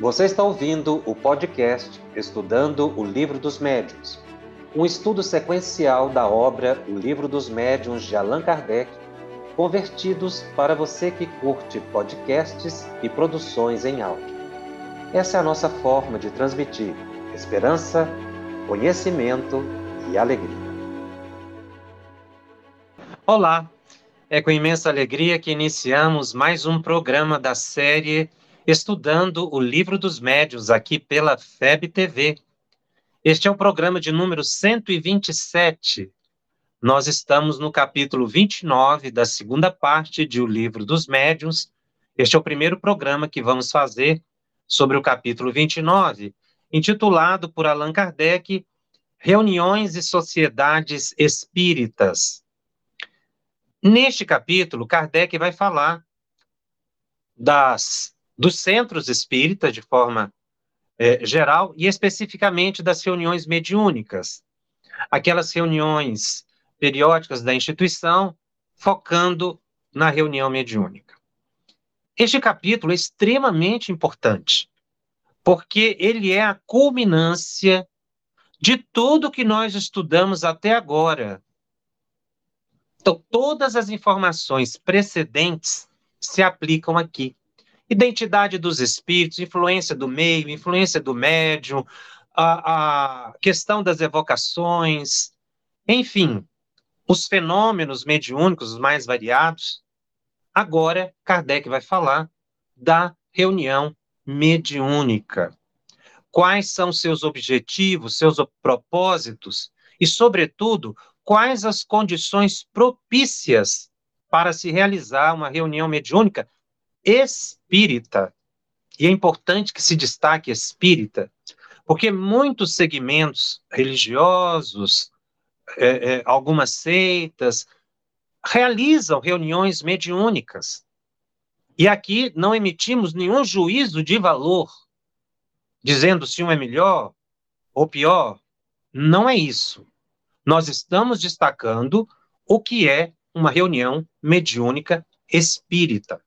Você está ouvindo o podcast Estudando o Livro dos Médiuns, um estudo sequencial da obra O Livro dos Médiuns de Allan Kardec, convertidos para você que curte podcasts e produções em áudio. Essa é a nossa forma de transmitir esperança, conhecimento e alegria. Olá, é com imensa alegria que iniciamos mais um programa da série Estudando o Livro dos Médios aqui pela FEB TV. Este é o programa de número 127. Nós estamos no capítulo 29 da segunda parte de O Livro dos Médiuns. Este é o primeiro programa que vamos fazer sobre o capítulo 29, intitulado por Allan Kardec Reuniões e Sociedades Espíritas. Neste capítulo, Kardec vai falar das, dos centros espíritas de forma é, geral e especificamente das reuniões mediúnicas, aquelas reuniões periódicas da instituição, focando na reunião mediúnica. Este capítulo é extremamente importante, porque ele é a culminância de tudo que nós estudamos até agora então, todas as informações precedentes se aplicam aqui. Identidade dos espíritos, influência do meio, influência do médium, a, a questão das evocações, enfim, os fenômenos mediúnicos mais variados. Agora, Kardec vai falar da reunião mediúnica. Quais são seus objetivos, seus propósitos e, sobretudo, quais as condições propícias para se realizar uma reunião mediúnica espírita. E é importante que se destaque espírita, porque muitos segmentos religiosos, é, é, algumas seitas, realizam reuniões mediúnicas. E aqui não emitimos nenhum juízo de valor, dizendo se um é melhor ou pior. Não é isso nós estamos destacando o que é uma reunião mediúnica espírita,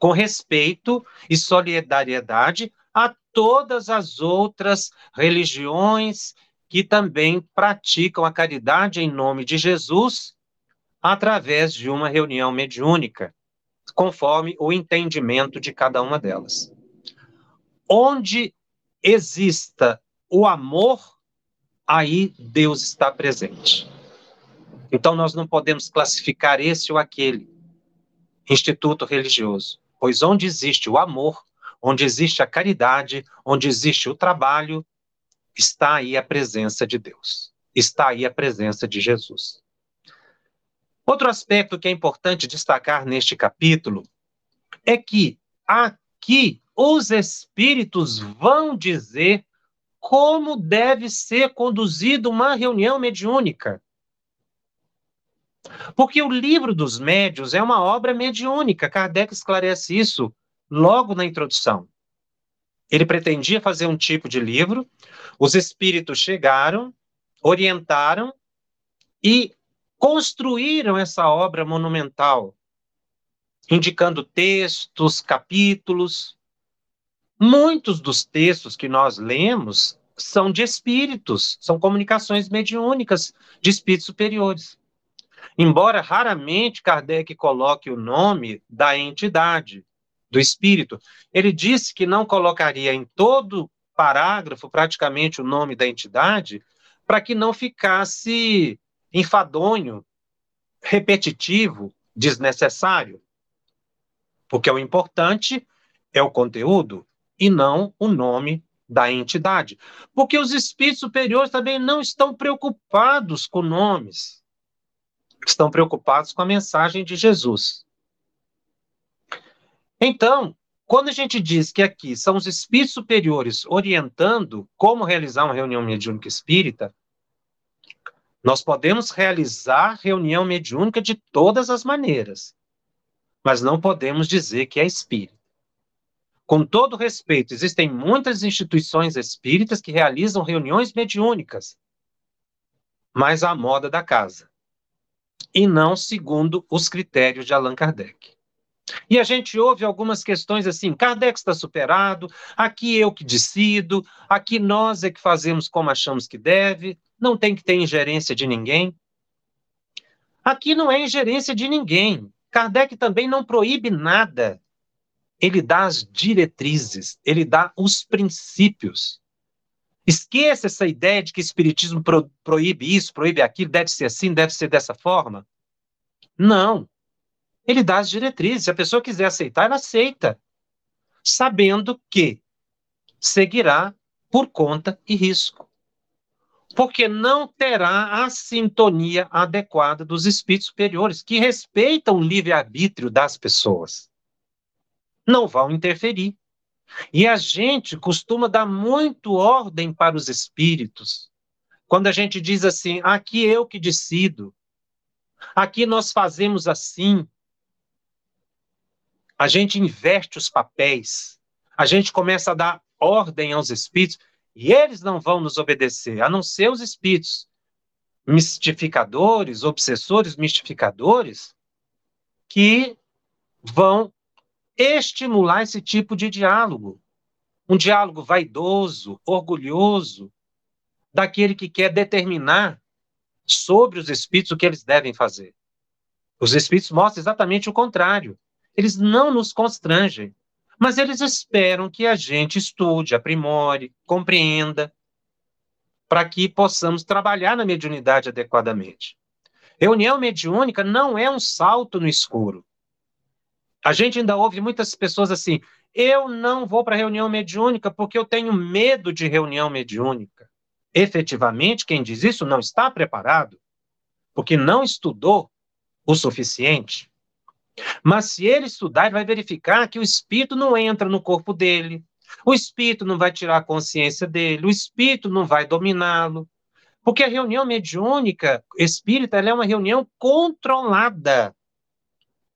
com respeito e solidariedade a todas as outras religiões que também praticam a caridade em nome de Jesus através de uma reunião mediúnica, conforme o entendimento de cada uma delas. Onde exista o amor aí Deus está presente. Então nós não podemos classificar esse ou aquele instituto religioso, pois onde existe o amor, onde existe a caridade, onde existe o trabalho, está aí a presença de Deus, está aí a presença de Jesus. Outro aspecto que é importante destacar neste capítulo é que aqui os espíritos vão dizer como deve ser conduzida uma reunião mediúnica. Porque o livro dos médios é uma obra mediúnica, Kardec esclarece isso logo na introdução. Ele pretendia fazer um tipo de livro, os espíritos chegaram, orientaram e construíram essa obra monumental, indicando textos, capítulos, Muitos dos textos que nós lemos são de espíritos, são comunicações mediúnicas de espíritos superiores. Embora raramente Kardec coloque o nome da entidade, do espírito, ele disse que não colocaria em todo parágrafo praticamente o nome da entidade, para que não ficasse enfadonho, repetitivo, desnecessário. Porque o importante é o conteúdo, e não o nome da entidade. Porque os espíritos superiores também não estão preocupados com nomes, estão preocupados com a mensagem de Jesus. Então, quando a gente diz que aqui são os espíritos superiores orientando como realizar uma reunião mediúnica espírita, nós podemos realizar reunião mediúnica de todas as maneiras, mas não podemos dizer que é espírita. Com todo respeito, existem muitas instituições espíritas que realizam reuniões mediúnicas, mas à moda da casa, e não segundo os critérios de Allan Kardec. E a gente ouve algumas questões assim: Kardec está superado, aqui eu que decido, aqui nós é que fazemos como achamos que deve, não tem que ter ingerência de ninguém. Aqui não é ingerência de ninguém. Kardec também não proíbe nada. Ele dá as diretrizes, ele dá os princípios. Esqueça essa ideia de que Espiritismo pro, proíbe isso, proíbe aquilo, deve ser assim, deve ser dessa forma. Não. Ele dá as diretrizes. Se a pessoa quiser aceitar, ela aceita, sabendo que seguirá por conta e risco. Porque não terá a sintonia adequada dos espíritos superiores, que respeitam o livre-arbítrio das pessoas. Não vão interferir. E a gente costuma dar muito ordem para os espíritos. Quando a gente diz assim, aqui eu que decido, aqui nós fazemos assim, a gente inverte os papéis, a gente começa a dar ordem aos espíritos e eles não vão nos obedecer, a não ser os espíritos. Mistificadores, obsessores, mistificadores, que vão estimular esse tipo de diálogo. Um diálogo vaidoso, orgulhoso, daquele que quer determinar sobre os espíritos o que eles devem fazer. Os espíritos mostram exatamente o contrário. Eles não nos constrangem, mas eles esperam que a gente estude, aprimore, compreenda, para que possamos trabalhar na mediunidade adequadamente. Reunião mediúnica não é um salto no escuro. A gente ainda ouve muitas pessoas assim: eu não vou para reunião mediúnica porque eu tenho medo de reunião mediúnica. Efetivamente, quem diz isso não está preparado, porque não estudou o suficiente. Mas se ele estudar, ele vai verificar que o espírito não entra no corpo dele, o espírito não vai tirar a consciência dele, o espírito não vai dominá-lo. Porque a reunião mediúnica espírita é uma reunião controlada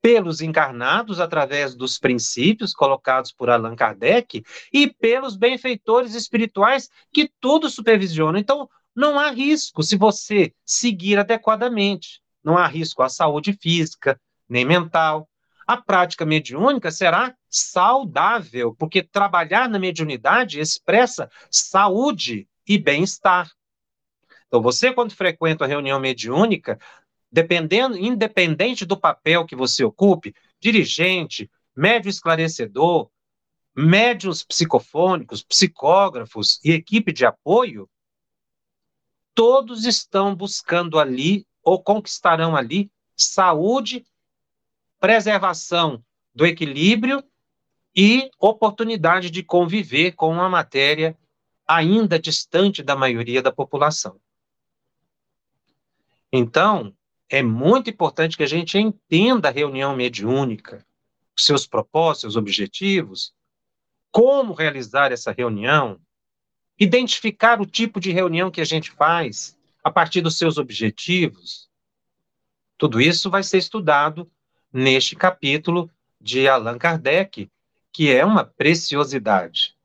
pelos encarnados através dos princípios colocados por Allan Kardec e pelos benfeitores espirituais que tudo supervisionam. Então, não há risco se você seguir adequadamente. Não há risco à saúde física, nem mental. A prática mediúnica será saudável, porque trabalhar na mediunidade expressa saúde e bem-estar. Então, você, quando frequenta a reunião mediúnica, dependendo, independente do papel que você ocupe, dirigente, médio esclarecedor, médios psicofônicos, psicógrafos e equipe de apoio, todos estão buscando ali ou conquistarão ali saúde preservação do equilíbrio e oportunidade de conviver com uma matéria ainda distante da maioria da população. Então, é muito importante que a gente entenda a reunião mediúnica, seus propósitos, seus objetivos, como realizar essa reunião, identificar o tipo de reunião que a gente faz a partir dos seus objetivos. Tudo isso vai ser estudado neste capítulo de Allan Kardec, que é uma preciosidade.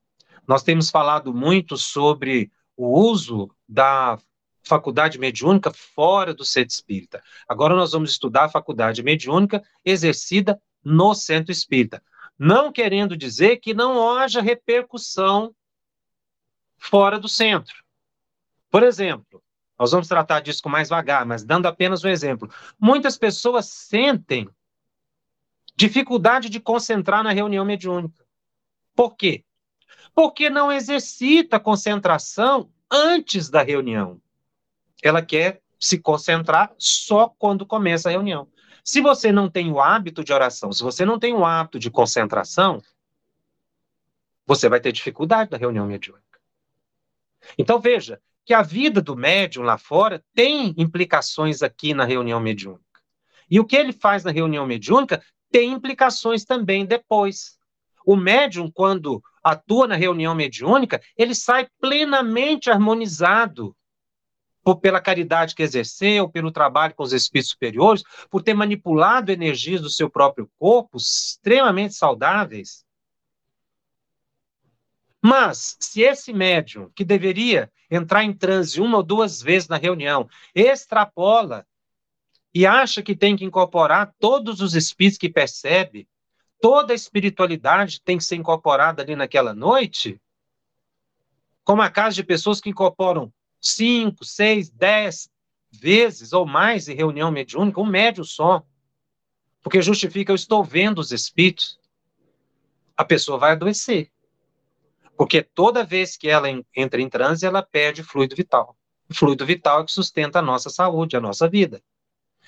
Nós temos falado muito sobre o uso da faculdade mediúnica fora do centro espírita. Agora nós vamos estudar a faculdade mediúnica exercida no centro espírita. Não querendo dizer que não haja repercussão fora do centro. Por exemplo, nós vamos tratar disso com mais vagar, mas dando apenas um exemplo. Muitas pessoas sentem Dificuldade de concentrar na reunião mediúnica. Por quê? Porque não exercita concentração antes da reunião. Ela quer se concentrar só quando começa a reunião. Se você não tem o hábito de oração, se você não tem o hábito de concentração, você vai ter dificuldade na reunião mediúnica. Então veja que a vida do médium lá fora tem implicações aqui na reunião mediúnica. E o que ele faz na reunião mediúnica tem implicações também depois. O médium, quando atua na reunião mediúnica, ele sai plenamente harmonizado por, pela caridade que exerceu, pelo trabalho com os espíritos superiores, por ter manipulado energias do seu próprio corpo, extremamente saudáveis. Mas, se esse médium, que deveria entrar em transe uma ou duas vezes na reunião, extrapola e acha que tem que incorporar todos os espíritos que percebe, toda a espiritualidade tem que ser incorporada ali naquela noite, como a casa de pessoas que incorporam cinco, seis, dez vezes ou mais em reunião mediúnica, um médio só, porque justifica eu estou vendo os espíritos, a pessoa vai adoecer. Porque toda vez que ela entra em transe, ela perde fluido vital. O fluido vital é que sustenta a nossa saúde, a nossa vida.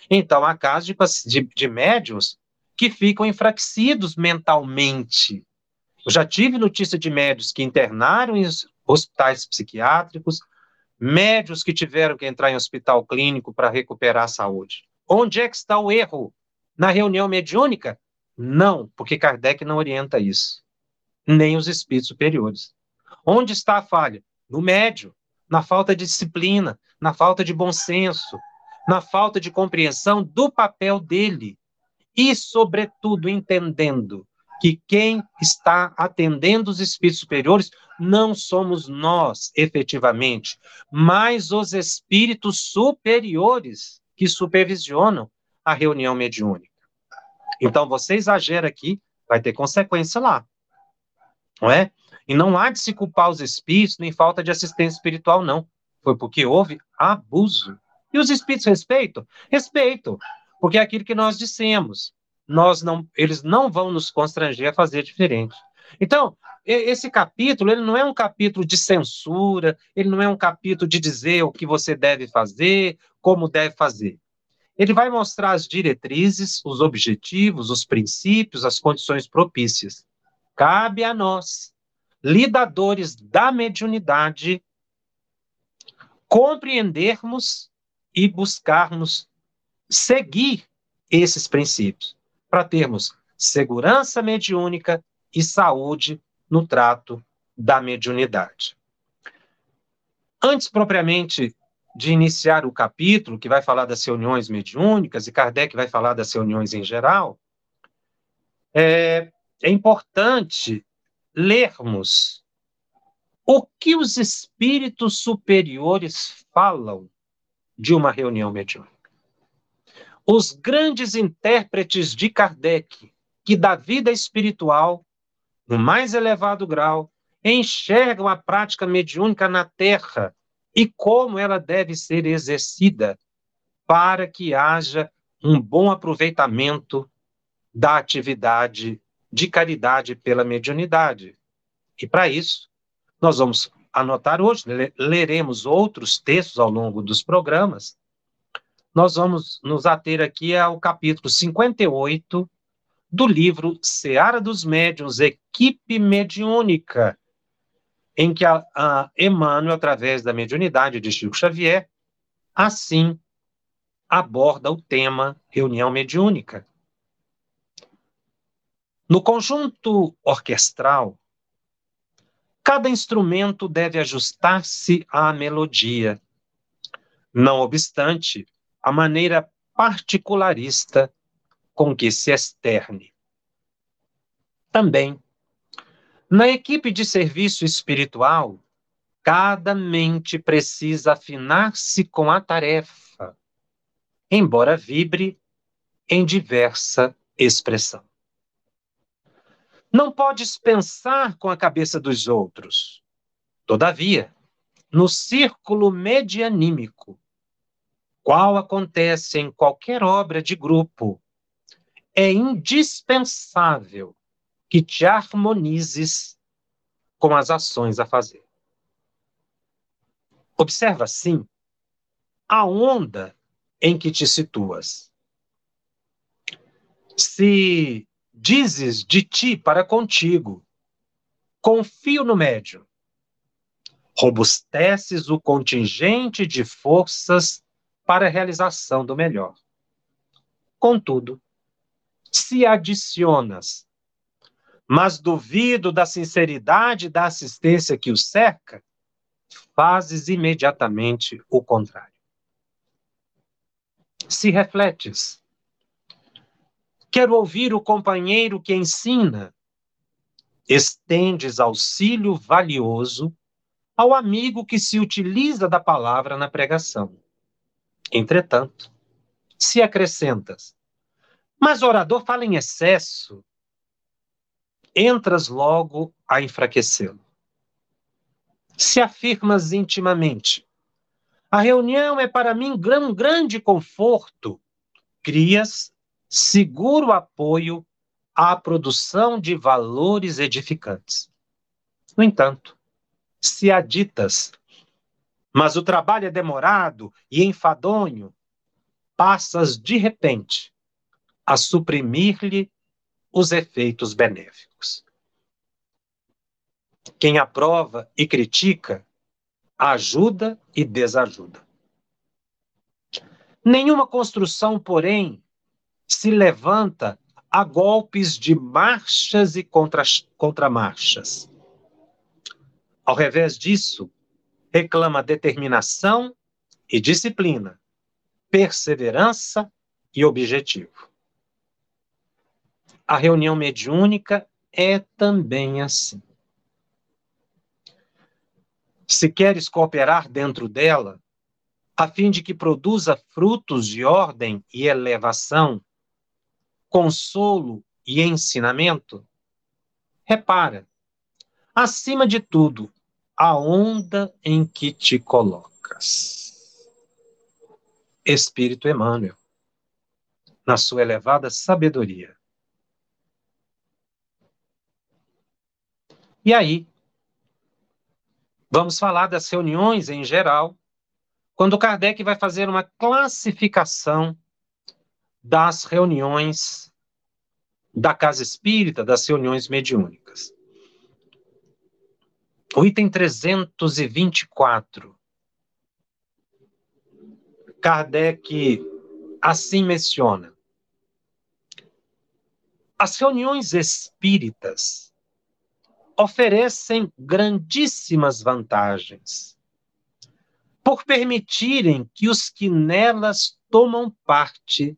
Então, há casos de, de, de médios que ficam enfraquecidos mentalmente. Eu já tive notícia de médios que internaram em hospitais psiquiátricos, médios que tiveram que entrar em hospital clínico para recuperar a saúde. Onde é que está o erro? Na reunião mediúnica? Não, porque Kardec não orienta isso. Nem os espíritos superiores. Onde está a falha? No médio, na falta de disciplina, na falta de bom senso, na falta de compreensão do papel dele e, sobretudo, entendendo que quem está atendendo os espíritos superiores não somos nós, efetivamente, mas os espíritos superiores que supervisionam a reunião mediúnica. Então, você exagera aqui, vai ter consequência lá. Não é? E não há de se culpar os espíritos, nem falta de assistência espiritual, não. Foi porque houve abuso. E os espíritos respeitam? Respeitam. Porque é aquilo que nós dissemos nós não, eles não vão nos constranger a fazer diferente. Então, esse capítulo, ele não é um capítulo de censura, ele não é um capítulo de dizer o que você deve fazer, como deve fazer. Ele vai mostrar as diretrizes, os objetivos, os princípios, as condições propícias. Cabe a nós, lidadores da mediunidade, compreendermos e buscarmos seguir esses princípios para termos segurança mediúnica e saúde no trato da mediunidade. Antes, propriamente, de iniciar o capítulo, que vai falar das reuniões mediúnicas, e Kardec vai falar das reuniões em geral, é, é importante lermos o que os espíritos superiores falam de uma reunião mediúnica. Os grandes intérpretes de Kardec, que da vida espiritual, no mais elevado grau, enxergam a prática mediúnica na Terra e como ela deve ser exercida para que haja um bom aproveitamento da atividade de caridade pela mediunidade. E para isso, nós vamos anotar hoje, leremos outros textos ao longo dos programas, nós vamos nos ater aqui ao capítulo 58 do livro Seara dos Médiuns, Equipe Mediúnica, em que a, a Emmanuel, através da mediunidade de Chico Xavier, assim aborda o tema reunião mediúnica. No conjunto orquestral, cada instrumento deve ajustar-se à melodia. Não obstante, a maneira particularista com que se externe. Também, na equipe de serviço espiritual, cada mente precisa afinar-se com a tarefa, embora vibre em diversa expressão. Não podes pensar com a cabeça dos outros. Todavia, no círculo medianímico, qual acontece em qualquer obra de grupo, é indispensável que te harmonizes com as ações a fazer. Observa, assim, a onda em que te situas. Se dizes de ti para contigo, confio no médium, robusteces o contingente de forças para a realização do melhor. Contudo, se adicionas, mas duvido da sinceridade da assistência que o cerca, fazes imediatamente o contrário. Se refletes, quero ouvir o companheiro que ensina, estendes auxílio valioso ao amigo que se utiliza da palavra na pregação. Entretanto, se acrescentas, mas o orador fala em excesso, entras logo a enfraquecê-lo. Se afirmas intimamente, a reunião é para mim um grande conforto, crias seguro apoio à produção de valores edificantes. No entanto, se aditas, mas o trabalho é demorado e enfadonho, passas de repente a suprimir-lhe os efeitos benéficos. Quem aprova e critica, ajuda e desajuda. Nenhuma construção, porém, se levanta a golpes de marchas e contra, contramarchas. Ao revés disso, reclama determinação e disciplina, perseverança e objetivo. A reunião mediúnica é também assim. Se queres cooperar dentro dela, a fim de que produza frutos de ordem e elevação, consolo e ensinamento, repara, acima de tudo, a onda em que te colocas. Espírito Emmanuel, na sua elevada sabedoria. E aí, vamos falar das reuniões em geral, quando Kardec vai fazer uma classificação das reuniões da casa espírita, das reuniões mediúnicas. O item 324. Kardec assim menciona: as reuniões espíritas oferecem grandíssimas vantagens por permitirem que os que nelas tomam parte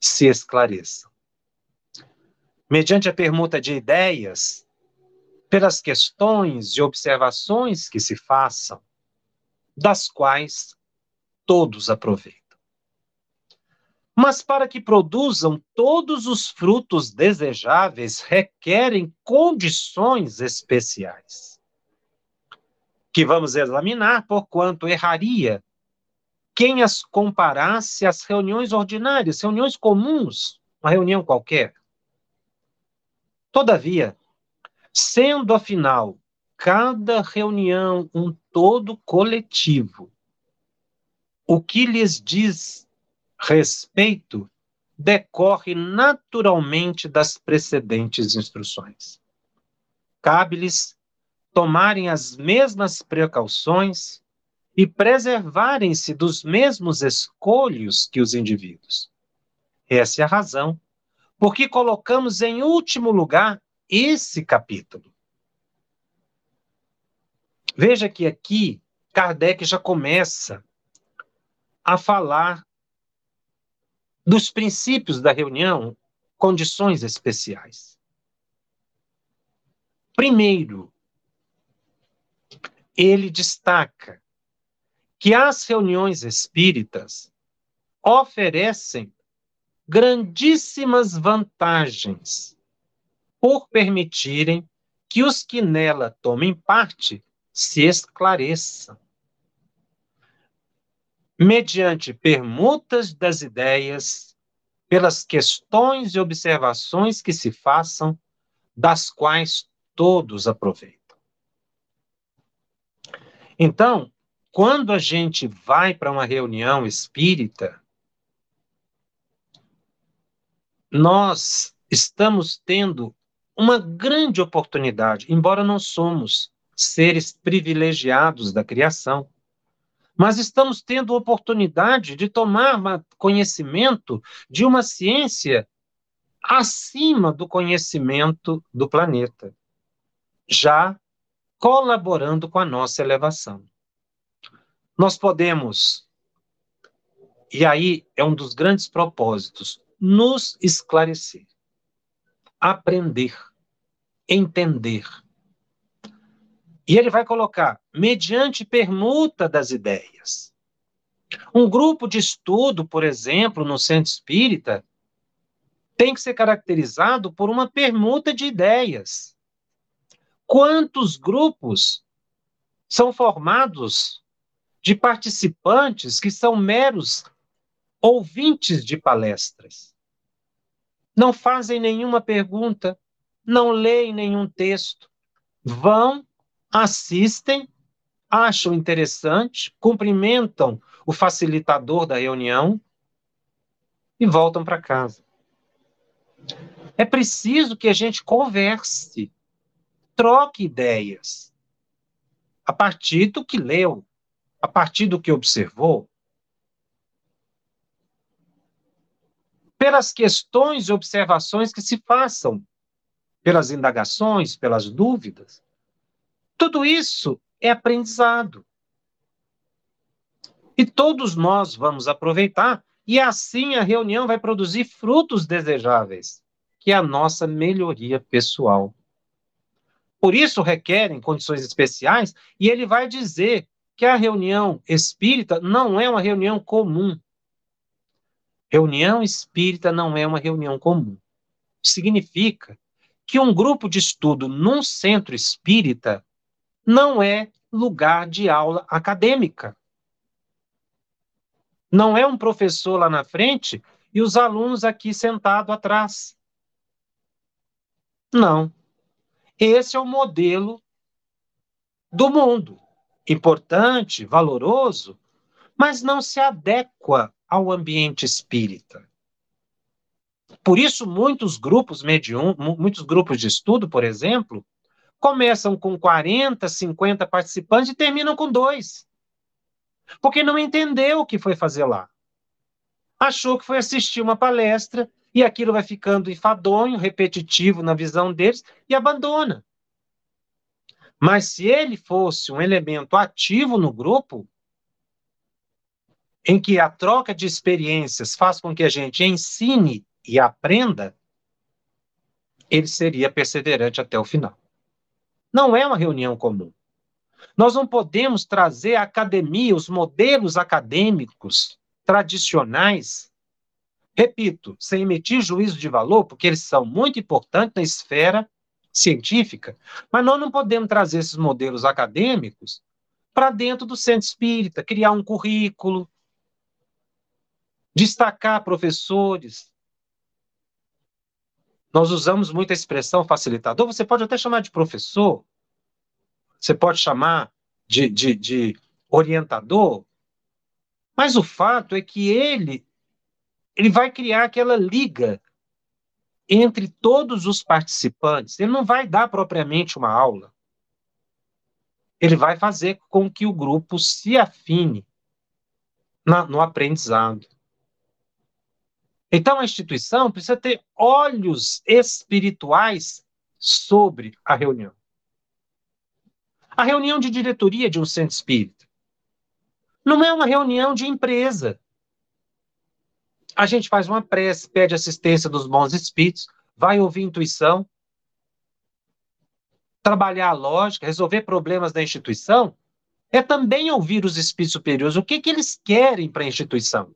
se esclareçam. Mediante a permuta de ideias, pelas questões e observações que se façam, das quais todos aproveitam. Mas para que produzam todos os frutos desejáveis, requerem condições especiais, que vamos examinar, porquanto erraria quem as comparasse às reuniões ordinárias, reuniões comuns, uma reunião qualquer. Todavia, sendo afinal cada reunião um todo coletivo, o que lhes diz respeito decorre naturalmente das precedentes instruções. Cabe-lhes tomarem as mesmas precauções e preservarem-se dos mesmos escolhos que os indivíduos. Essa é a razão por que colocamos em último lugar esse capítulo. Veja que aqui Kardec já começa a falar dos princípios da reunião, condições especiais. Primeiro, ele destaca que as reuniões espíritas oferecem grandíssimas vantagens por permitirem que os que nela tomem parte se esclareçam. Mediante permutas das ideias, pelas questões e observações que se façam, das quais todos aproveitam. Então, quando a gente vai para uma reunião espírita, nós estamos tendo uma grande oportunidade, embora não somos seres privilegiados da criação, mas estamos tendo oportunidade de tomar conhecimento de uma ciência acima do conhecimento do planeta, já colaborando com a nossa elevação. Nós podemos, e aí é um dos grandes propósitos, nos esclarecer, aprender, entender. E ele vai colocar, mediante permuta das ideias. Um grupo de estudo, por exemplo, no centro espírita, tem que ser caracterizado por uma permuta de ideias. Quantos grupos são formados de participantes que são meros ouvintes de palestras? Não fazem nenhuma pergunta, não leem nenhum texto, vão, assistem, acham interessante, cumprimentam o facilitador da reunião e voltam para casa. É preciso que a gente converse, troque ideias a partir do que leu, a partir do que observou. Pelas questões e observações que se façam, pelas indagações, pelas dúvidas. Tudo isso é aprendizado. E todos nós vamos aproveitar, e assim a reunião vai produzir frutos desejáveis, que é a nossa melhoria pessoal. Por isso requerem condições especiais, e ele vai dizer que a reunião espírita não é uma reunião comum. Reunião espírita não é uma reunião comum. Significa que um grupo de estudo num centro espírita não é lugar de aula acadêmica. Não é um professor lá na frente e os alunos aqui sentados atrás. Não. Esse é o modelo do mundo. Importante, valoroso, mas não se adequa ao ambiente espírita. Por isso, muitos grupos medium, muitos grupos de estudo, por exemplo, começam com 40, 50 participantes e terminam com dois. Porque não entendeu o que foi fazer lá. Achou que foi assistir uma palestra e aquilo vai ficando enfadonho, repetitivo na visão deles e abandona. Mas se ele fosse um elemento ativo no grupo, em que a troca de experiências faz com que a gente ensine e aprenda, ele seria perseverante até o final. Não é uma reunião comum. Nós não podemos trazer à academia os modelos acadêmicos tradicionais, repito, sem emitir juízo de valor, porque eles são muito importantes na esfera científica, mas nós não podemos trazer esses modelos acadêmicos para dentro do centro espírita, criar um currículo, destacar professores, nós usamos muito a expressão facilitador, você pode até chamar de professor, você pode chamar de, de, de orientador, mas o fato é que ele, ele vai criar aquela liga entre todos os participantes. Ele não vai dar propriamente uma aula. Ele vai fazer com que o grupo se afine na, no aprendizado. Então a instituição precisa ter olhos espirituais sobre a reunião. A reunião de diretoria de um centro espírita não é uma reunião de empresa. A gente faz uma prece, pede assistência dos bons espíritos, vai ouvir intuição, trabalhar a lógica, resolver problemas da instituição, é também ouvir os espíritos superiores, o que, que eles querem para a instituição.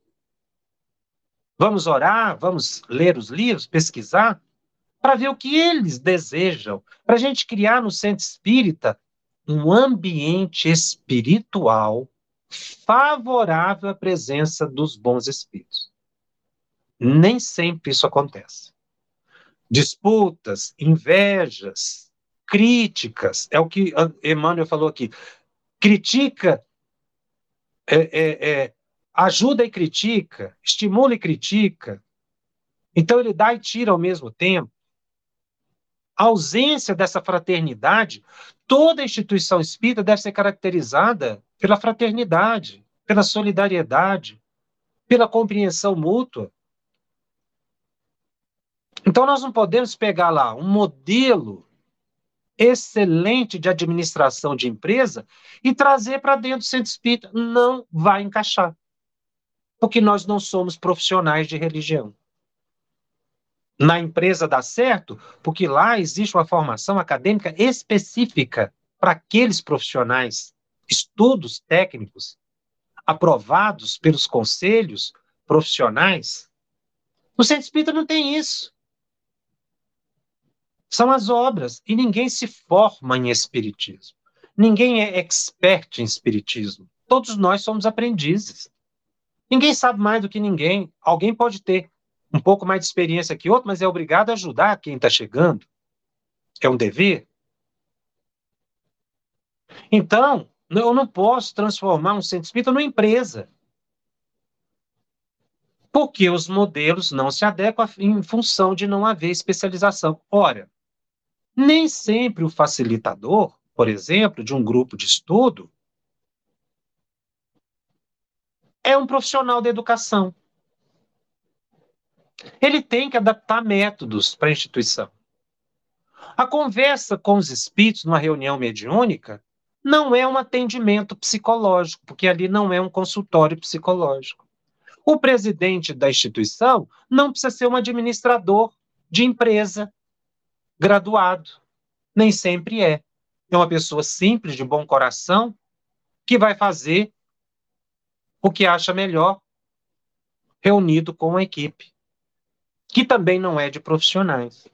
Vamos orar, vamos ler os livros, pesquisar, para ver o que eles desejam, para a gente criar no centro espírita um ambiente espiritual favorável à presença dos bons espíritos. Nem sempre isso acontece. Disputas, invejas, críticas, é o que Emmanuel falou aqui. Critica é, é, é, ajuda e critica, estimula e critica. Então ele dá e tira ao mesmo tempo. A ausência dessa fraternidade, toda instituição espírita deve ser caracterizada pela fraternidade, pela solidariedade, pela compreensão mútua. Então nós não podemos pegar lá um modelo excelente de administração de empresa e trazer para dentro do centro espírita. Não vai encaixar porque nós não somos profissionais de religião. Na empresa dá certo porque lá existe uma formação acadêmica específica para aqueles profissionais, estudos técnicos aprovados pelos conselhos profissionais. No centro espírita não tem isso. São as obras. E ninguém se forma em espiritismo. Ninguém é expert em espiritismo. Todos nós somos aprendizes. Ninguém sabe mais do que ninguém. Alguém pode ter um pouco mais de experiência que outro, mas é obrigado a ajudar quem está chegando. É um dever. Então, eu não posso transformar um centro espírita numa empresa. Porque os modelos não se adequam em função de não haver especialização. Ora, nem sempre o facilitador, por exemplo, de um grupo de estudo, é um profissional da educação. Ele tem que adaptar métodos para a instituição. A conversa com os espíritos numa reunião mediúnica não é um atendimento psicológico, porque ali não é um consultório psicológico. O presidente da instituição não precisa ser um administrador de empresa graduado. Nem sempre é. É uma pessoa simples, de bom coração, que vai fazer o que acha melhor, reunido com a equipe, que também não é de profissionais.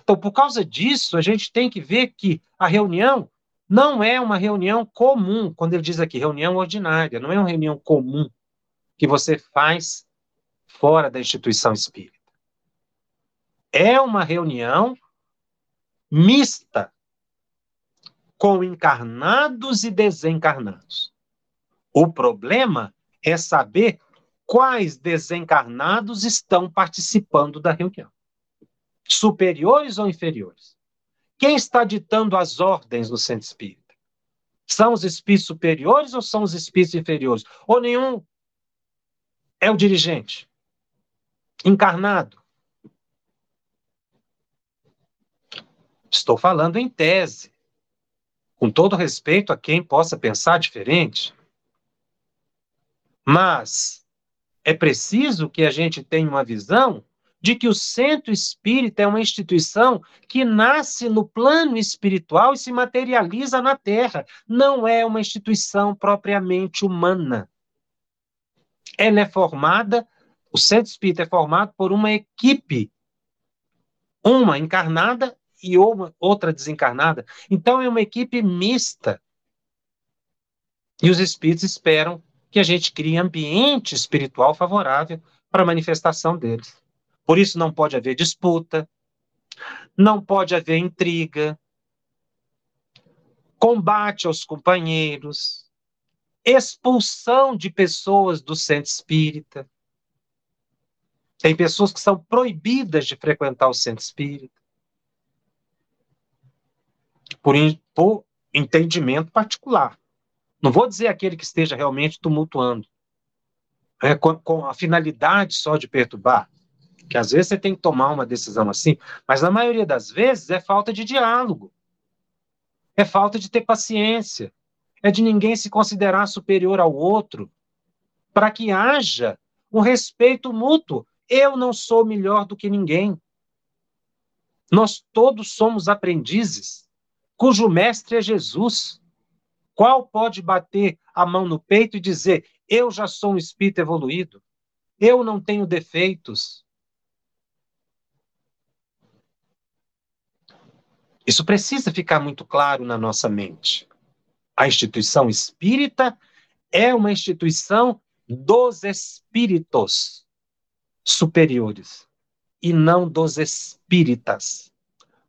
Então, por causa disso, a gente tem que ver que a reunião não é uma reunião comum, quando ele diz aqui reunião ordinária, não é uma reunião comum que você faz fora da instituição espírita. É uma reunião mista com encarnados e desencarnados. O problema é saber quais desencarnados estão participando da reunião. Superiores ou inferiores? Quem está ditando as ordens no centro espírita? São os espíritos superiores ou são os espíritos inferiores? Ou nenhum é o dirigente? Encarnado? Estou falando em tese. Com todo respeito a quem possa pensar diferente. Mas é preciso que a gente tenha uma visão de que o centro espírita é uma instituição que nasce no plano espiritual e se materializa na Terra. Não é uma instituição propriamente humana. Ela é formada, o centro espírita é formado por uma equipe, uma encarnada e uma, outra desencarnada. Então é uma equipe mista. E os espíritos esperam que a gente crie ambiente espiritual favorável para a manifestação deles. Por isso não pode haver disputa, não pode haver intriga, combate aos companheiros, expulsão de pessoas do centro espírita. Tem pessoas que são proibidas de frequentar o centro espírita. Por, por entendimento particular. Não vou dizer aquele que esteja realmente tumultuando, é, com, com a finalidade só de perturbar que às vezes você tem que tomar uma decisão assim, mas na maioria das vezes é falta de diálogo, é falta de ter paciência, é de ninguém se considerar superior ao outro, para que haja um respeito mútuo. Eu não sou melhor do que ninguém. Nós todos somos aprendizes, cujo mestre é Jesus. Qual pode bater a mão no peito e dizer: Eu já sou um espírito evoluído, eu não tenho defeitos, Isso precisa ficar muito claro na nossa mente. A instituição espírita é uma instituição dos espíritos superiores e não dos espíritas.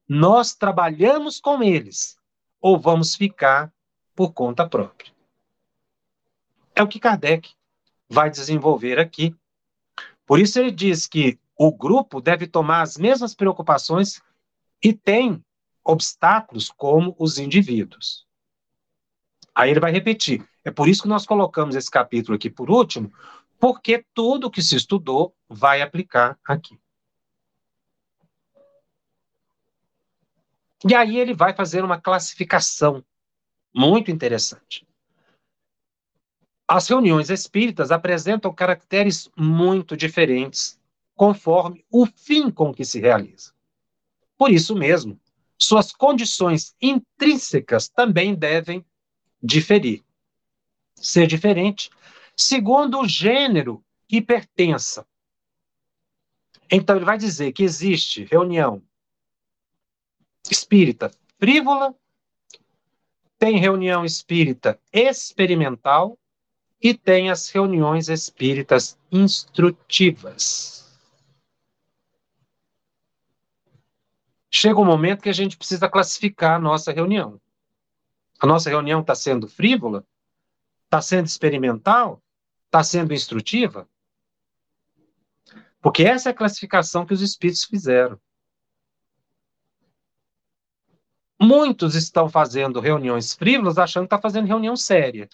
Nós trabalhamos com eles ou vamos ficar por conta própria. É o que Kardec vai desenvolver aqui. Por isso ele diz que o grupo deve tomar as mesmas preocupações e tem obstáculos como os indivíduos. Aí ele vai repetir. É por isso que nós colocamos esse capítulo aqui por último, porque tudo que se estudou vai aplicar aqui. E aí ele vai fazer uma classificação muito interessante. As reuniões espíritas apresentam caracteres muito diferentes conforme o fim com que se realiza. Por isso mesmo, suas condições intrínsecas também devem diferir, ser diferente, segundo o gênero que pertença. Então, ele vai dizer que existe reunião espírita frívola, tem reunião espírita experimental e tem as reuniões espíritas instrutivas. Chega um momento que a gente precisa classificar a nossa reunião. A nossa reunião está sendo frívola? Está sendo experimental? Está sendo instrutiva? Porque essa é a classificação que os espíritos fizeram. Muitos estão fazendo reuniões frívolas achando que está fazendo reunião séria.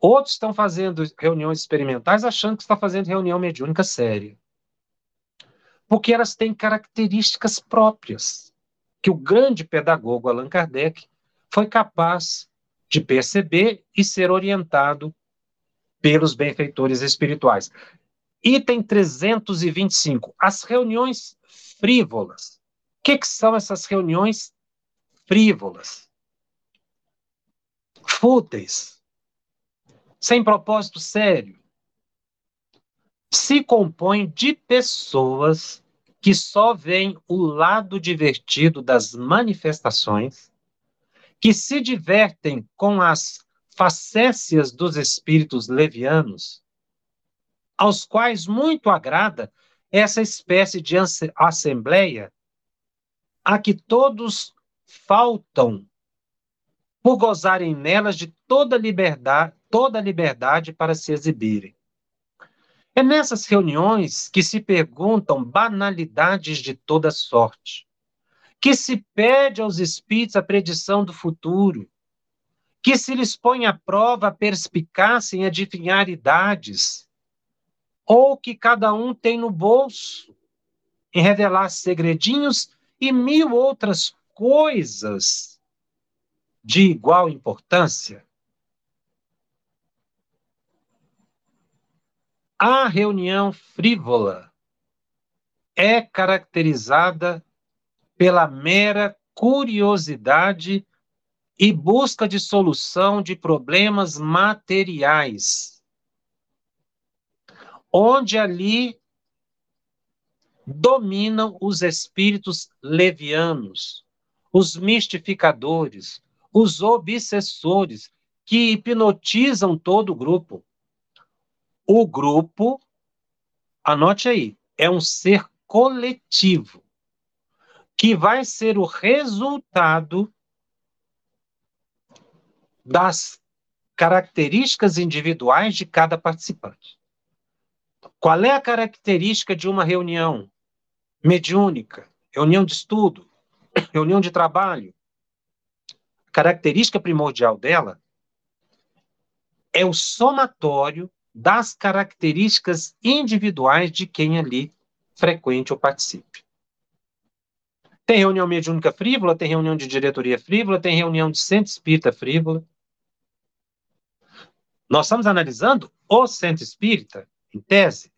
Outros estão fazendo reuniões experimentais achando que está fazendo reunião mediúnica séria. Porque elas têm características próprias que o grande pedagogo Allan Kardec foi capaz de perceber e ser orientado pelos benfeitores espirituais. Item 325. As reuniões frívolas. Que, que são essas reuniões frívolas? Fúteis. Sem propósito sério. Se compõem de pessoas que só veem o lado divertido das manifestações, que se divertem com as facécias dos espíritos levianos aos quais muito agrada essa espécie de assembleia a que todos faltam por gozarem nelas de toda liberdade, toda liberdade para se exibirem. É nessas reuniões que se perguntam banalidades de toda sorte, que se pede aos espíritos a predição do futuro, que se lhes põe à prova a perspicácia em adivinhar idades, ou que cada um tem no bolso, em revelar segredinhos e mil outras coisas de igual importância. A reunião frívola é caracterizada pela mera curiosidade e busca de solução de problemas materiais onde ali dominam os espíritos levianos, os mistificadores, os obsessores, que hipnotizam todo o grupo. O grupo, anote aí, é um ser coletivo, que vai ser o resultado das características individuais de cada participante. Qual é a característica de uma reunião mediúnica, reunião de estudo, reunião de trabalho? A característica primordial dela é o somatório das características individuais de quem ali frequente ou participe. Tem reunião mediúnica frívola, tem reunião de diretoria frívola, tem reunião de centro espírita frívola. Nós estamos analisando o centro espírita, em tese,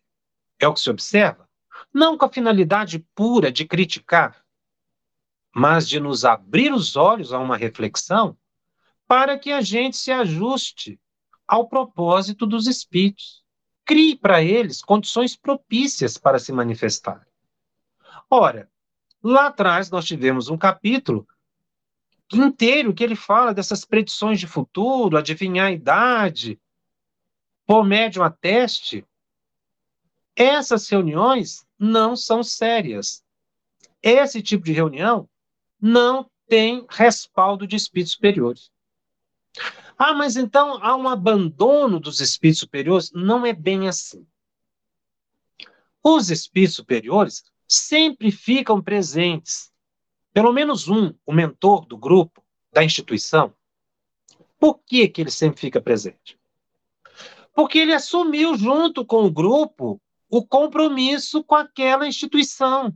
é o que se observa? Não com a finalidade pura de criticar, mas de nos abrir os olhos a uma reflexão para que a gente se ajuste ao propósito dos espíritos. Crie para eles condições propícias para se manifestar. Ora, lá atrás nós tivemos um capítulo inteiro que ele fala dessas predições de futuro, adivinhar a idade, por médium a teste, essas reuniões não são sérias. Esse tipo de reunião não tem respaldo de espíritos superiores. Ah, mas então há um abandono dos espíritos superiores? Não é bem assim. Os espíritos superiores sempre ficam presentes. Pelo menos um, o mentor do grupo, da instituição. Por que, que ele sempre fica presente? Porque ele assumiu junto com o grupo o compromisso com aquela instituição,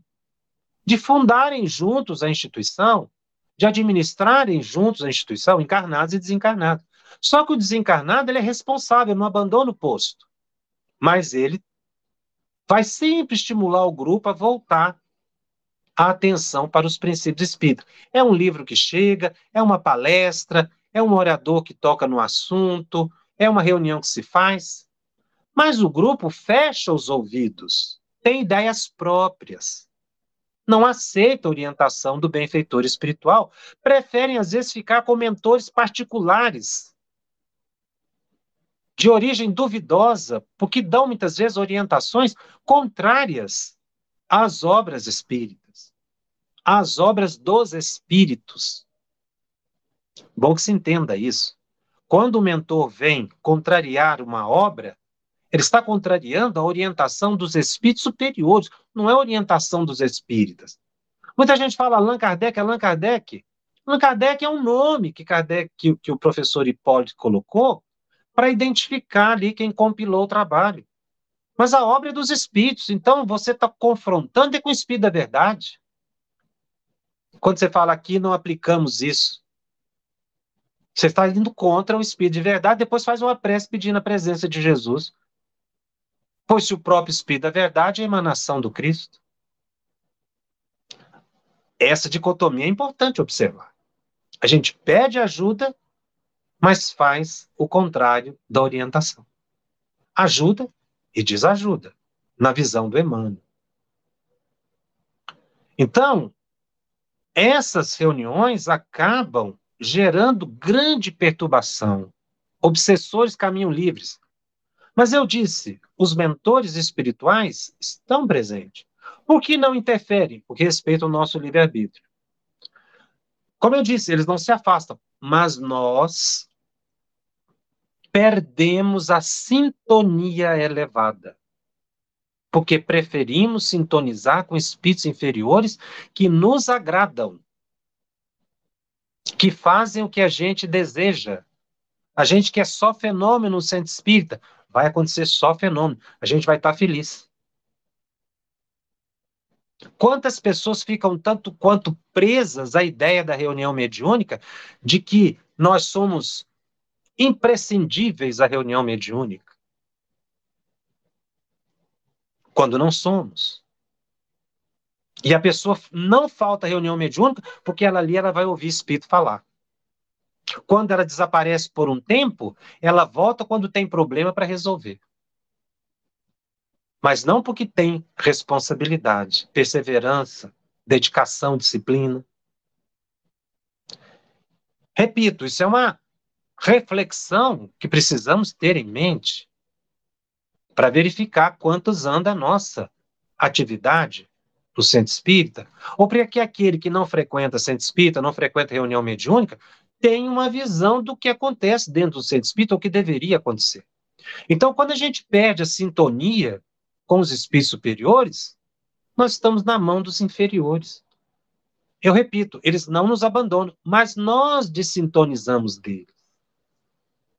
de fundarem juntos a instituição, de administrarem juntos a instituição, encarnados e desencarnados. Só que o desencarnado ele é responsável, não abandona o posto. Mas ele vai sempre estimular o grupo a voltar a atenção para os princípios espíritas. É um livro que chega, é uma palestra, é um orador que toca no assunto, é uma reunião que se faz. Mas o grupo fecha os ouvidos, tem ideias próprias. não aceitam a orientação do benfeitor espiritual, preferem às vezes ficar com mentores particulares de origem duvidosa, porque dão muitas vezes orientações contrárias às obras espíritas, às obras dos espíritos. Bom que se entenda isso. Quando o mentor vem contrariar uma obra, ele está contrariando a orientação dos espíritos superiores, não é a orientação dos espíritas. Muita gente fala Allan Kardec, Allan Kardec. Allan Kardec é um nome que, Kardec, que, que o professor Hipólito colocou para identificar ali quem compilou o trabalho. Mas a obra é dos espíritos, então você está confrontando é com o espírito da verdade. Quando você fala aqui, não aplicamos isso. Você está indo contra o espírito de verdade, depois faz uma prece pedindo a presença de Jesus. Pois se o próprio espírito da verdade é a emanação do Cristo. Essa dicotomia é importante observar. A gente pede ajuda, mas faz o contrário da orientação. Ajuda e desajuda, na visão do Emmanuel. Então, essas reuniões acabam gerando grande perturbação. Obsessores caminham livres. Mas eu disse, os mentores espirituais estão presentes. Por que não interferem? Porque respeitam o nosso livre-arbítrio. Como eu disse, eles não se afastam, mas nós perdemos a sintonia elevada. Porque preferimos sintonizar com espíritos inferiores que nos agradam que fazem o que a gente deseja. A gente quer só fenômeno no centro espírita, vai acontecer só fenômeno. A gente vai estar feliz. Quantas pessoas ficam tanto quanto presas à ideia da reunião mediúnica de que nós somos imprescindíveis à reunião mediúnica? Quando não somos. E a pessoa não falta reunião mediúnica porque ela ali ela vai ouvir espírito falar. Quando ela desaparece por um tempo, ela volta quando tem problema para resolver. Mas não porque tem responsabilidade, perseverança, dedicação, disciplina. Repito, isso é uma reflexão que precisamos ter em mente para verificar quantos anda a nossa atividade do centro espírita, ou para que aquele que não frequenta centro espírita, não frequenta reunião mediúnica, tenha uma visão do que acontece dentro do centro espírita, ou que deveria acontecer. Então, quando a gente perde a sintonia com os espíritos superiores, nós estamos na mão dos inferiores. Eu repito, eles não nos abandonam, mas nós desintonizamos deles,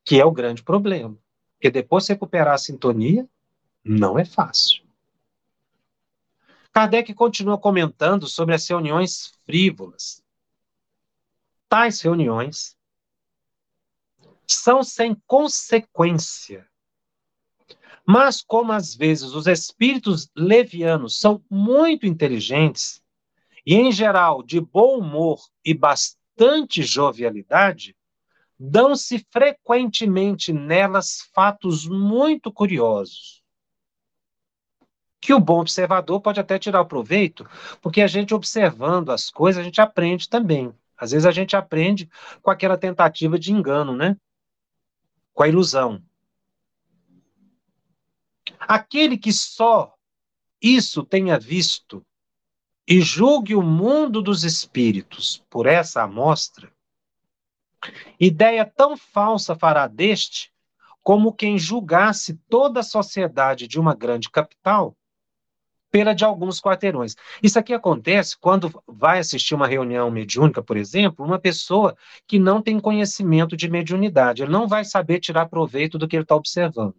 que é o grande problema. Porque depois de recuperar a sintonia, não é fácil. Kardec continua comentando sobre as reuniões frívolas. Tais reuniões são sem consequência. Mas, como às vezes os espíritos levianos são muito inteligentes e, em geral, de bom humor e bastante jovialidade, dão-se frequentemente nelas fatos muito curiosos que o bom observador pode até tirar o proveito, porque a gente observando as coisas, a gente aprende também. Às vezes a gente aprende com aquela tentativa de engano, né? Com a ilusão. Aquele que só isso tenha visto e julgue o mundo dos espíritos por essa amostra, ideia tão falsa fará deste como quem julgasse toda a sociedade de uma grande capital pela de alguns quarteirões. Isso aqui acontece quando vai assistir uma reunião mediúnica, por exemplo, uma pessoa que não tem conhecimento de mediunidade. Ele não vai saber tirar proveito do que ele está observando,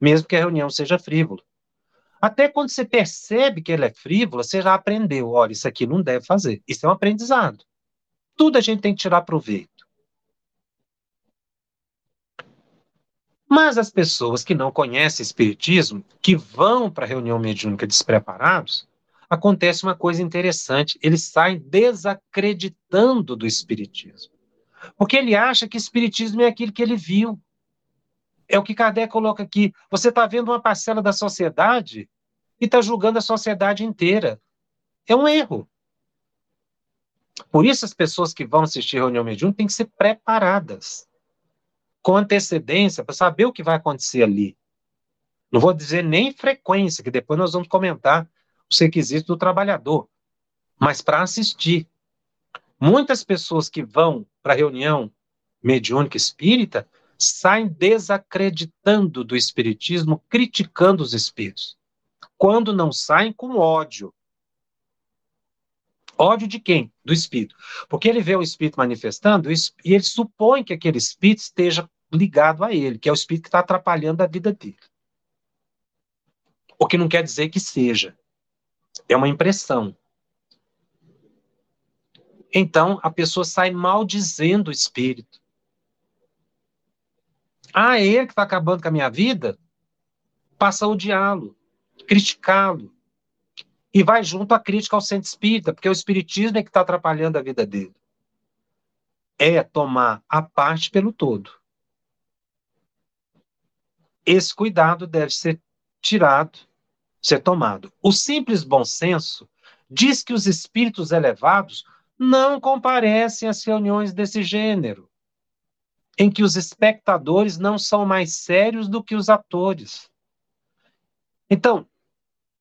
mesmo que a reunião seja frívola. Até quando você percebe que ele é frívolo, você já aprendeu. Olha, isso aqui não deve fazer. Isso é um aprendizado. Tudo a gente tem que tirar proveito. Mas as pessoas que não conhecem Espiritismo, que vão para a reunião mediúnica despreparados, acontece uma coisa interessante: eles saem desacreditando do Espiritismo. Porque ele acha que Espiritismo é aquilo que ele viu. É o que Kardec coloca aqui. Você está vendo uma parcela da sociedade e está julgando a sociedade inteira. é um erro. Por isso, as pessoas que vão assistir reunião mediúnica têm que ser preparadas com antecedência para saber o que vai acontecer ali. Não vou dizer nem frequência, que depois nós vamos comentar os requisitos do trabalhador, mas para assistir. Muitas pessoas que vão para a reunião mediúnica espírita saem desacreditando do espiritismo, criticando os espíritos. Quando não saem com ódio. Ódio de quem? Do espírito. Porque ele vê o espírito manifestando e ele supõe que aquele espírito esteja ligado a ele, que é o espírito que está atrapalhando a vida dele. O que não quer dizer que seja. É uma impressão. Então, a pessoa sai maldizendo o espírito. Ah, é ele que está acabando com a minha vida? Passa a odiá-lo, criticá-lo. E vai junto à crítica ao centro espírita, porque o espiritismo é que está atrapalhando a vida dele. É tomar a parte pelo todo. Esse cuidado deve ser tirado, ser tomado. O simples bom senso diz que os espíritos elevados não comparecem às reuniões desse gênero, em que os espectadores não são mais sérios do que os atores. Então,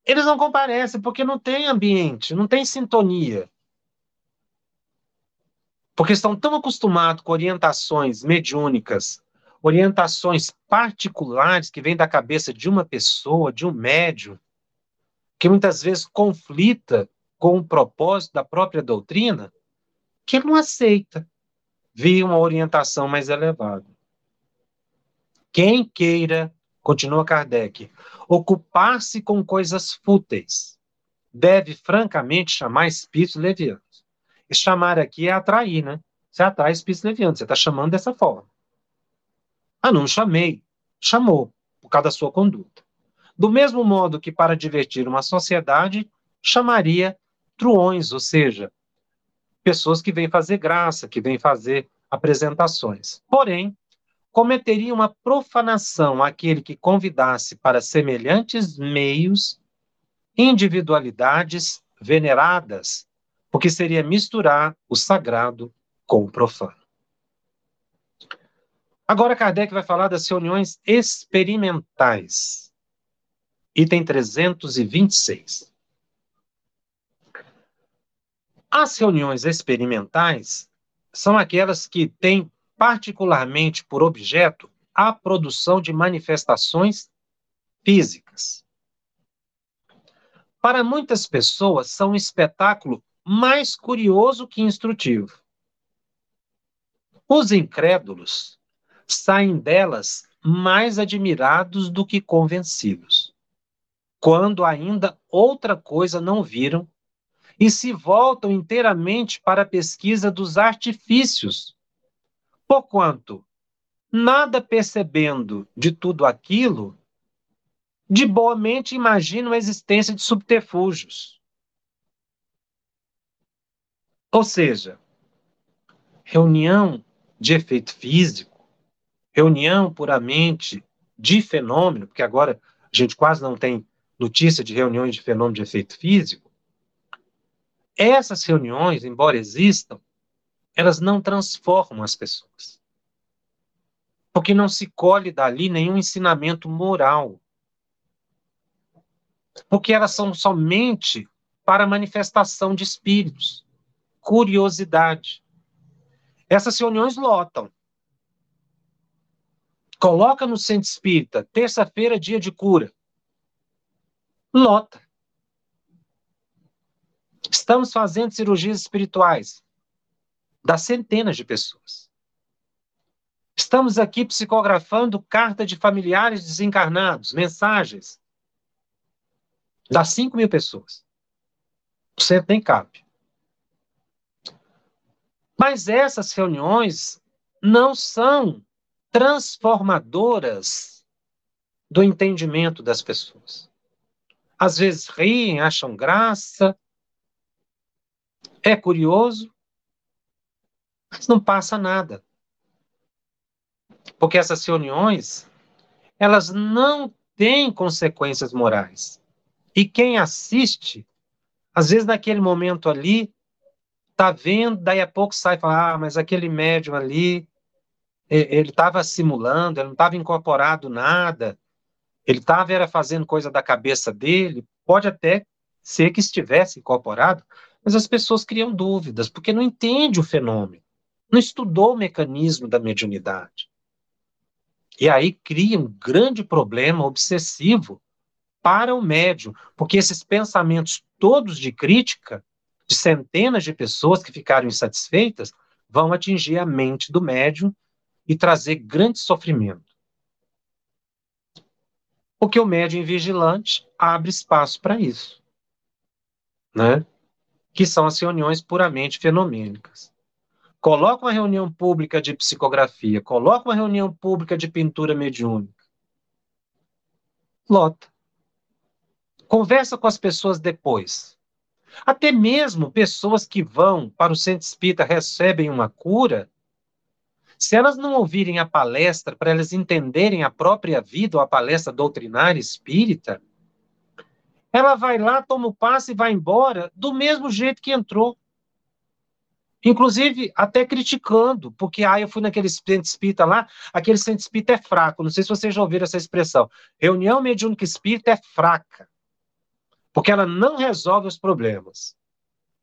eles não comparecem porque não tem ambiente, não tem sintonia. Porque estão tão acostumados com orientações mediúnicas, orientações particulares que vêm da cabeça de uma pessoa, de um médium, que muitas vezes conflita com o propósito da própria doutrina, que ele não aceita vir uma orientação mais elevada. Quem queira, continua Kardec, ocupar-se com coisas fúteis, deve francamente chamar espíritos levianos. E chamar aqui é atrair, né? Você atrai espíritos levianos, você está chamando dessa forma. Ah, não chamei. Chamou, por causa da sua conduta. Do mesmo modo que para divertir uma sociedade, chamaria truões, ou seja, pessoas que vêm fazer graça, que vêm fazer apresentações. Porém, cometeria uma profanação aquele que convidasse para semelhantes meios individualidades veneradas, porque seria misturar o sagrado com o profano. Agora Kardec vai falar das reuniões experimentais. Item 326. As reuniões experimentais são aquelas que têm particularmente por objeto a produção de manifestações físicas. Para muitas pessoas, são um espetáculo mais curioso que instrutivo. Os incrédulos saem delas mais admirados do que convencidos, quando ainda outra coisa não viram e se voltam inteiramente para a pesquisa dos artifícios. Porquanto, nada percebendo de tudo aquilo, de boamente imaginam a existência de subterfúgios. Ou seja, reunião de efeito físico, reunião puramente de fenômeno, porque agora a gente quase não tem notícia de reuniões de fenômeno de efeito físico, essas reuniões, embora existam, elas não transformam as pessoas. Porque não se colhe dali nenhum ensinamento moral. Porque elas são somente para manifestação de espíritos, curiosidade. Essas reuniões lotam. Coloca no centro espírita, terça-feira, dia de cura. Lota. Estamos fazendo cirurgias espirituais. Das centenas de pessoas. Estamos aqui psicografando carta de familiares desencarnados, mensagens. das 5 mil pessoas. O centro nem cabe. Mas essas reuniões não são transformadoras do entendimento das pessoas. Às vezes riem, acham graça, é curioso, mas não passa nada. Porque essas reuniões, elas não têm consequências morais. E quem assiste Às vezes, naquele momento ali, tá vendo, daí a pouco sai e fala, ah, mas aquele médium ali, ele estava simulando, ele não estava incorporado nada, ele estava fazendo coisa da cabeça dele, pode até ser que estivesse incorporado, mas as pessoas criam dúvidas, porque não entende o fenômeno, não estudou o mecanismo da mediunidade. E aí cria um grande problema obsessivo para o médium, porque esses pensamentos todos de crítica, de centenas de pessoas que ficaram insatisfeitas, vão atingir a mente do médium e trazer grande sofrimento. Porque o médium vigilante abre espaço para isso, né? que são as reuniões puramente fenomênicas. Coloca uma reunião pública de psicografia, coloca uma reunião pública de pintura mediúnica. Lota. Conversa com as pessoas depois. Até mesmo pessoas que vão para o centro espírita recebem uma cura, se elas não ouvirem a palestra para elas entenderem a própria vida ou a palestra doutrinária espírita, ela vai lá, toma o passe e vai embora do mesmo jeito que entrou. Inclusive, até criticando, porque ah, eu fui naquele centro espírita lá, aquele centro espírita é fraco. Não sei se vocês já ouviram essa expressão. Reunião mediúnica espírita é fraca, porque ela não resolve os problemas.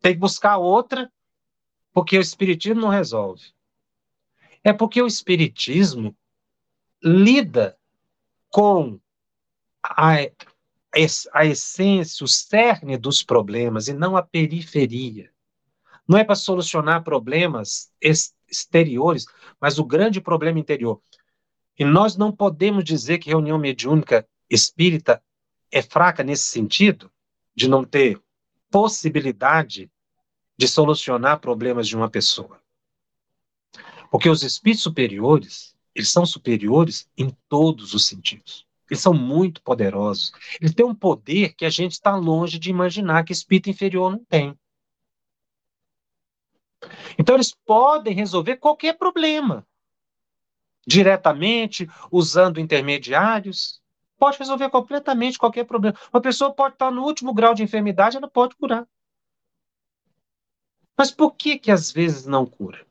Tem que buscar outra, porque o espiritismo não resolve. É porque o Espiritismo lida com a, a essência, o cerne dos problemas e não a periferia. Não é para solucionar problemas exteriores, mas o grande problema interior. E nós não podemos dizer que reunião mediúnica espírita é fraca nesse sentido, de não ter possibilidade de solucionar problemas de uma pessoa. Porque os espíritos superiores, eles são superiores em todos os sentidos. Eles são muito poderosos. Eles têm um poder que a gente está longe de imaginar que espírito inferior não tem. Então, eles podem resolver qualquer problema. Diretamente, usando intermediários. Pode resolver completamente qualquer problema. Uma pessoa pode estar no último grau de enfermidade, ela pode curar. Mas por que que às vezes não cura?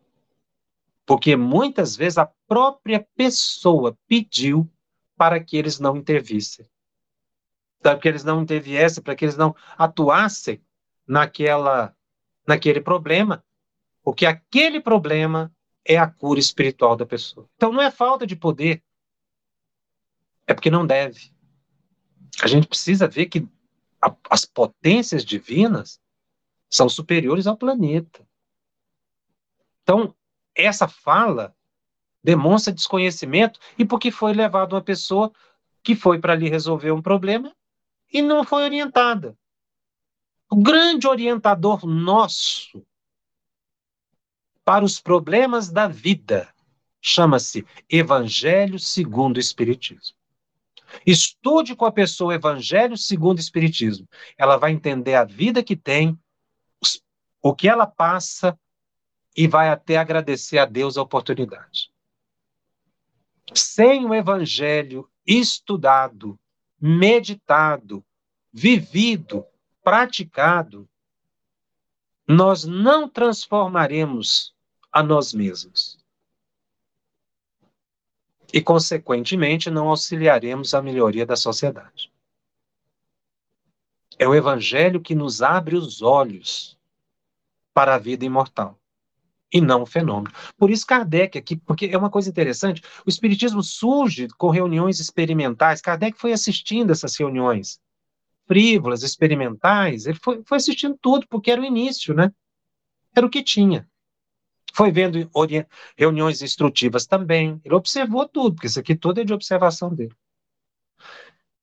Porque muitas vezes a própria pessoa pediu para que eles não intervissem. Para que eles não interviessem, para que eles não atuassem naquela, naquele problema. Porque aquele problema é a cura espiritual da pessoa. Então não é falta de poder, é porque não deve. A gente precisa ver que a, as potências divinas são superiores ao planeta. Então, essa fala demonstra desconhecimento e porque foi levado uma pessoa que foi para ali resolver um problema e não foi orientada. O grande orientador nosso para os problemas da vida chama-se Evangelho segundo o Espiritismo. Estude com a pessoa Evangelho segundo o Espiritismo. Ela vai entender a vida que tem, o que ela passa, e vai até agradecer a Deus a oportunidade. Sem o evangelho estudado, meditado, vivido, praticado, nós não transformaremos a nós mesmos. E, consequentemente, não auxiliaremos a melhoria da sociedade. É o Evangelho que nos abre os olhos para a vida imortal e não o fenômeno. Por isso Kardec aqui, porque é uma coisa interessante, o espiritismo surge com reuniões experimentais. Kardec foi assistindo essas reuniões frívolas, experimentais, ele foi, foi assistindo tudo, porque era o início, né? Era o que tinha. Foi vendo reuniões instrutivas também. Ele observou tudo, porque isso aqui tudo é de observação dele.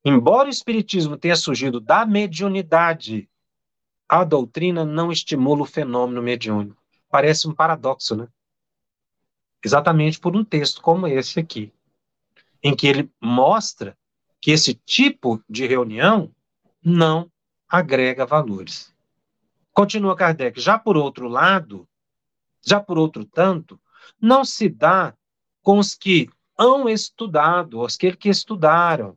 Embora o espiritismo tenha surgido da mediunidade, a doutrina não estimula o fenômeno mediúnico. Parece um paradoxo, né? Exatamente por um texto como esse aqui, em que ele mostra que esse tipo de reunião não agrega valores. Continua Kardec, já por outro lado, já por outro tanto, não se dá com os que hão estudado, os que estudaram,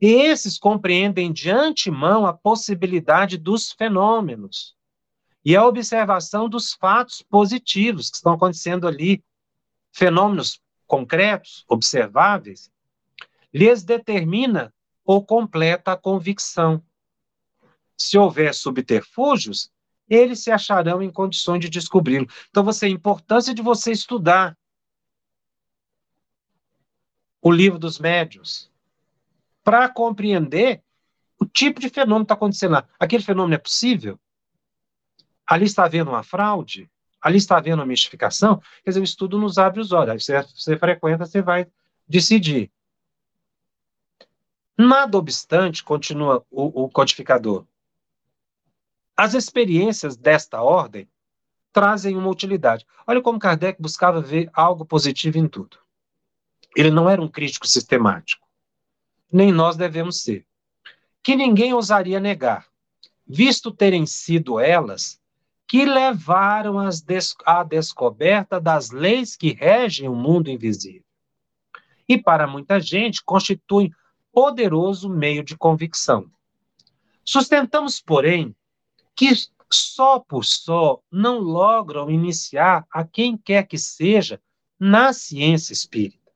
E esses compreendem de antemão a possibilidade dos fenômenos e a observação dos fatos positivos que estão acontecendo ali, fenômenos concretos, observáveis, lhes determina ou completa a convicção. Se houver subterfúgios, eles se acharão em condições de descobri-lo. Então, você, a importância de você estudar o livro dos médios para compreender o tipo de fenômeno que está acontecendo lá. Aquele fenômeno é possível? Ali está havendo uma fraude? Ali está havendo uma mistificação? Quer dizer, o estudo nos abre os olhos. Você, você frequenta, você vai decidir. Nada obstante, continua o, o codificador, as experiências desta ordem trazem uma utilidade. Olha como Kardec buscava ver algo positivo em tudo. Ele não era um crítico sistemático. Nem nós devemos ser. Que ninguém ousaria negar, visto terem sido elas que levaram des à descoberta das leis que regem o mundo invisível. E para muita gente constituem poderoso meio de convicção. Sustentamos, porém, que só por só não logram iniciar a quem quer que seja na ciência espírita.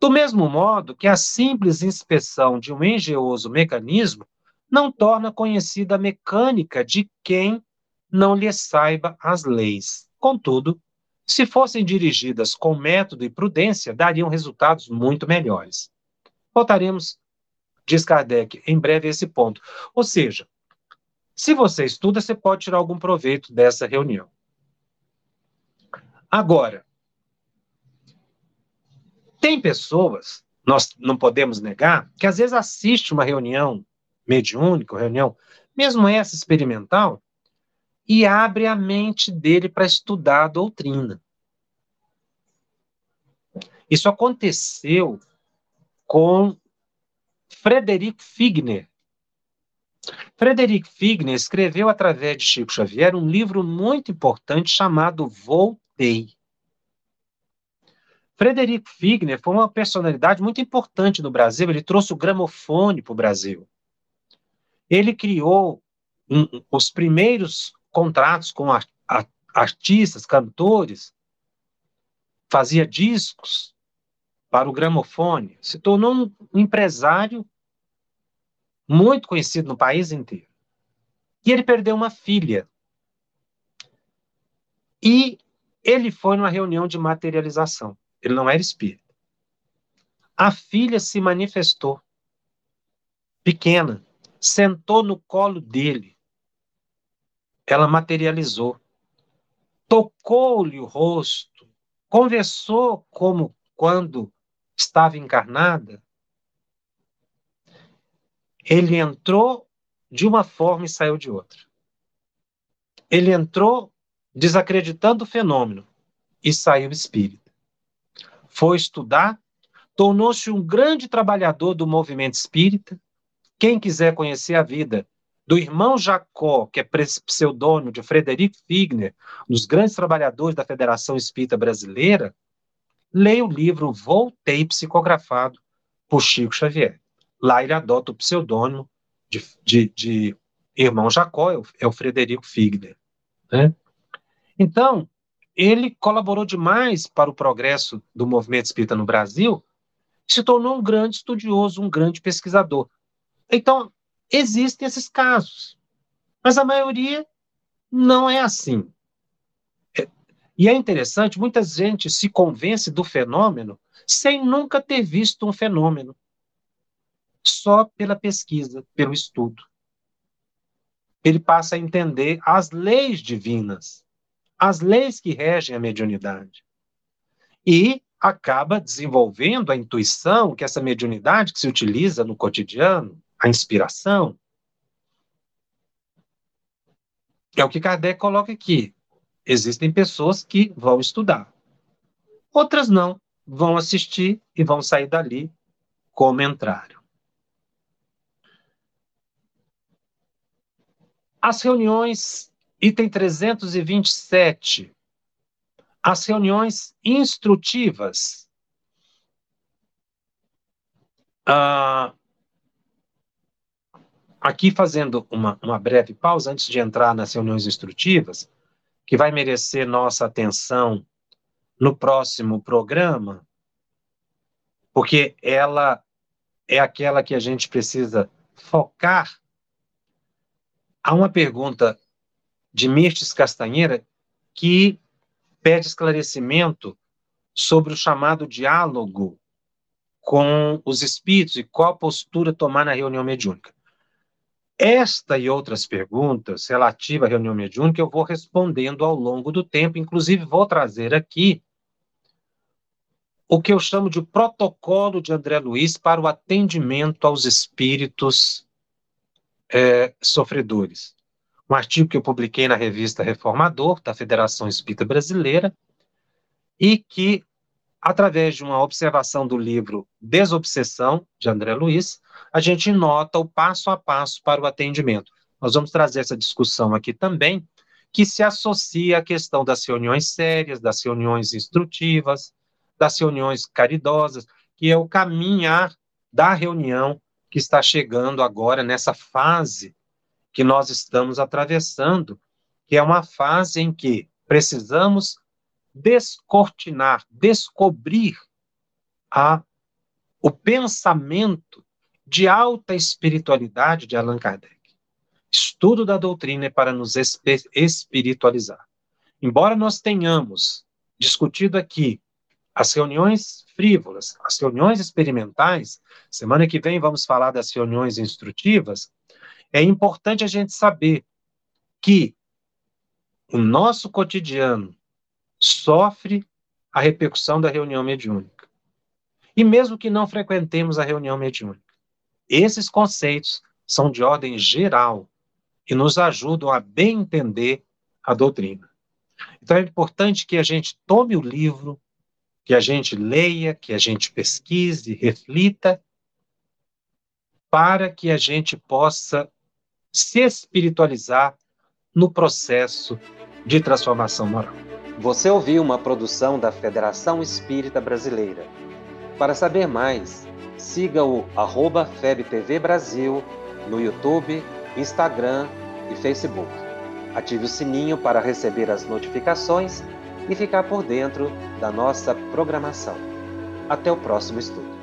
Do mesmo modo que a simples inspeção de um engenhoso mecanismo não torna conhecida a mecânica de quem não lhe saiba as leis. Contudo, se fossem dirigidas com método e prudência, dariam resultados muito melhores. Voltaremos, diz Kardec, em breve a esse ponto. Ou seja, se você estuda, você pode tirar algum proveito dessa reunião. Agora, tem pessoas, nós não podemos negar, que às vezes assiste uma reunião mediúnica, reunião, mesmo essa experimental, e abre a mente dele para estudar a doutrina. Isso aconteceu com Frederico Figner, Frederic Figner escreveu através de Chico Xavier um livro muito importante chamado Voltei. Frederico Figner foi uma personalidade muito importante no Brasil, ele trouxe o gramofone para o Brasil. Ele criou um, os primeiros contratos com a, a, artistas, cantores, fazia discos para o gramofone, se tornou um empresário muito conhecido no país inteiro. E ele perdeu uma filha. E ele foi numa reunião de materialização. Ele não era espírita. A filha se manifestou, pequena, sentou no colo dele. Ela materializou, tocou-lhe o rosto, conversou como quando estava encarnada, ele entrou de uma forma e saiu de outra. Ele entrou desacreditando o fenômeno e saiu espírita. Foi estudar, tornou-se um grande trabalhador do movimento espírita. Quem quiser conhecer a vida do irmão Jacó, que é pseudônimo de Frederico Figner, um dos grandes trabalhadores da Federação Espírita Brasileira, leia o livro Voltei psicografado por Chico Xavier. Lá ele adota o pseudônimo de, de, de irmão Jacó, é o, é o Frederico Figner. Né? Então, ele colaborou demais para o progresso do movimento espírita no Brasil, se tornou um grande estudioso, um grande pesquisador. Então, existem esses casos, mas a maioria não é assim. É, e é interessante, muita gente se convence do fenômeno sem nunca ter visto um fenômeno só pela pesquisa, pelo estudo. Ele passa a entender as leis divinas, as leis que regem a mediunidade. E acaba desenvolvendo a intuição, que essa mediunidade que se utiliza no cotidiano, a inspiração. É o que Kardec coloca aqui. Existem pessoas que vão estudar, outras não, vão assistir e vão sair dali como entraram. As reuniões, item 327, as reuniões instrutivas. Ah, aqui fazendo uma, uma breve pausa antes de entrar nas reuniões instrutivas, que vai merecer nossa atenção no próximo programa, porque ela é aquela que a gente precisa focar. Há uma pergunta de Mirtes Castanheira que pede esclarecimento sobre o chamado diálogo com os espíritos e qual postura tomar na reunião mediúnica. Esta e outras perguntas relativas à reunião mediúnica eu vou respondendo ao longo do tempo, inclusive vou trazer aqui o que eu chamo de protocolo de André Luiz para o atendimento aos espíritos é, sofredores. Um artigo que eu publiquei na revista Reformador, da Federação Espírita Brasileira, e que, através de uma observação do livro Desobsessão, de André Luiz, a gente nota o passo a passo para o atendimento. Nós vamos trazer essa discussão aqui também, que se associa à questão das reuniões sérias, das reuniões instrutivas, das reuniões caridosas, que é o caminhar da reunião que está chegando agora nessa fase que nós estamos atravessando, que é uma fase em que precisamos descortinar, descobrir a, o pensamento de alta espiritualidade de Allan Kardec. Estudo da doutrina é para nos espiritualizar. Embora nós tenhamos discutido aqui as reuniões frívolas, as reuniões experimentais, semana que vem vamos falar das reuniões instrutivas, é importante a gente saber que o nosso cotidiano sofre a repercussão da reunião mediúnica. E mesmo que não frequentemos a reunião mediúnica, esses conceitos são de ordem geral e nos ajudam a bem entender a doutrina. Então é importante que a gente tome o livro, que a gente leia, que a gente pesquise, reflita, para que a gente possa se espiritualizar no processo de transformação moral. Você ouviu uma produção da Federação Espírita Brasileira. Para saber mais, siga o arroba FebTV Brasil no YouTube, Instagram e Facebook. Ative o sininho para receber as notificações e ficar por dentro da nossa programação. Até o próximo estudo.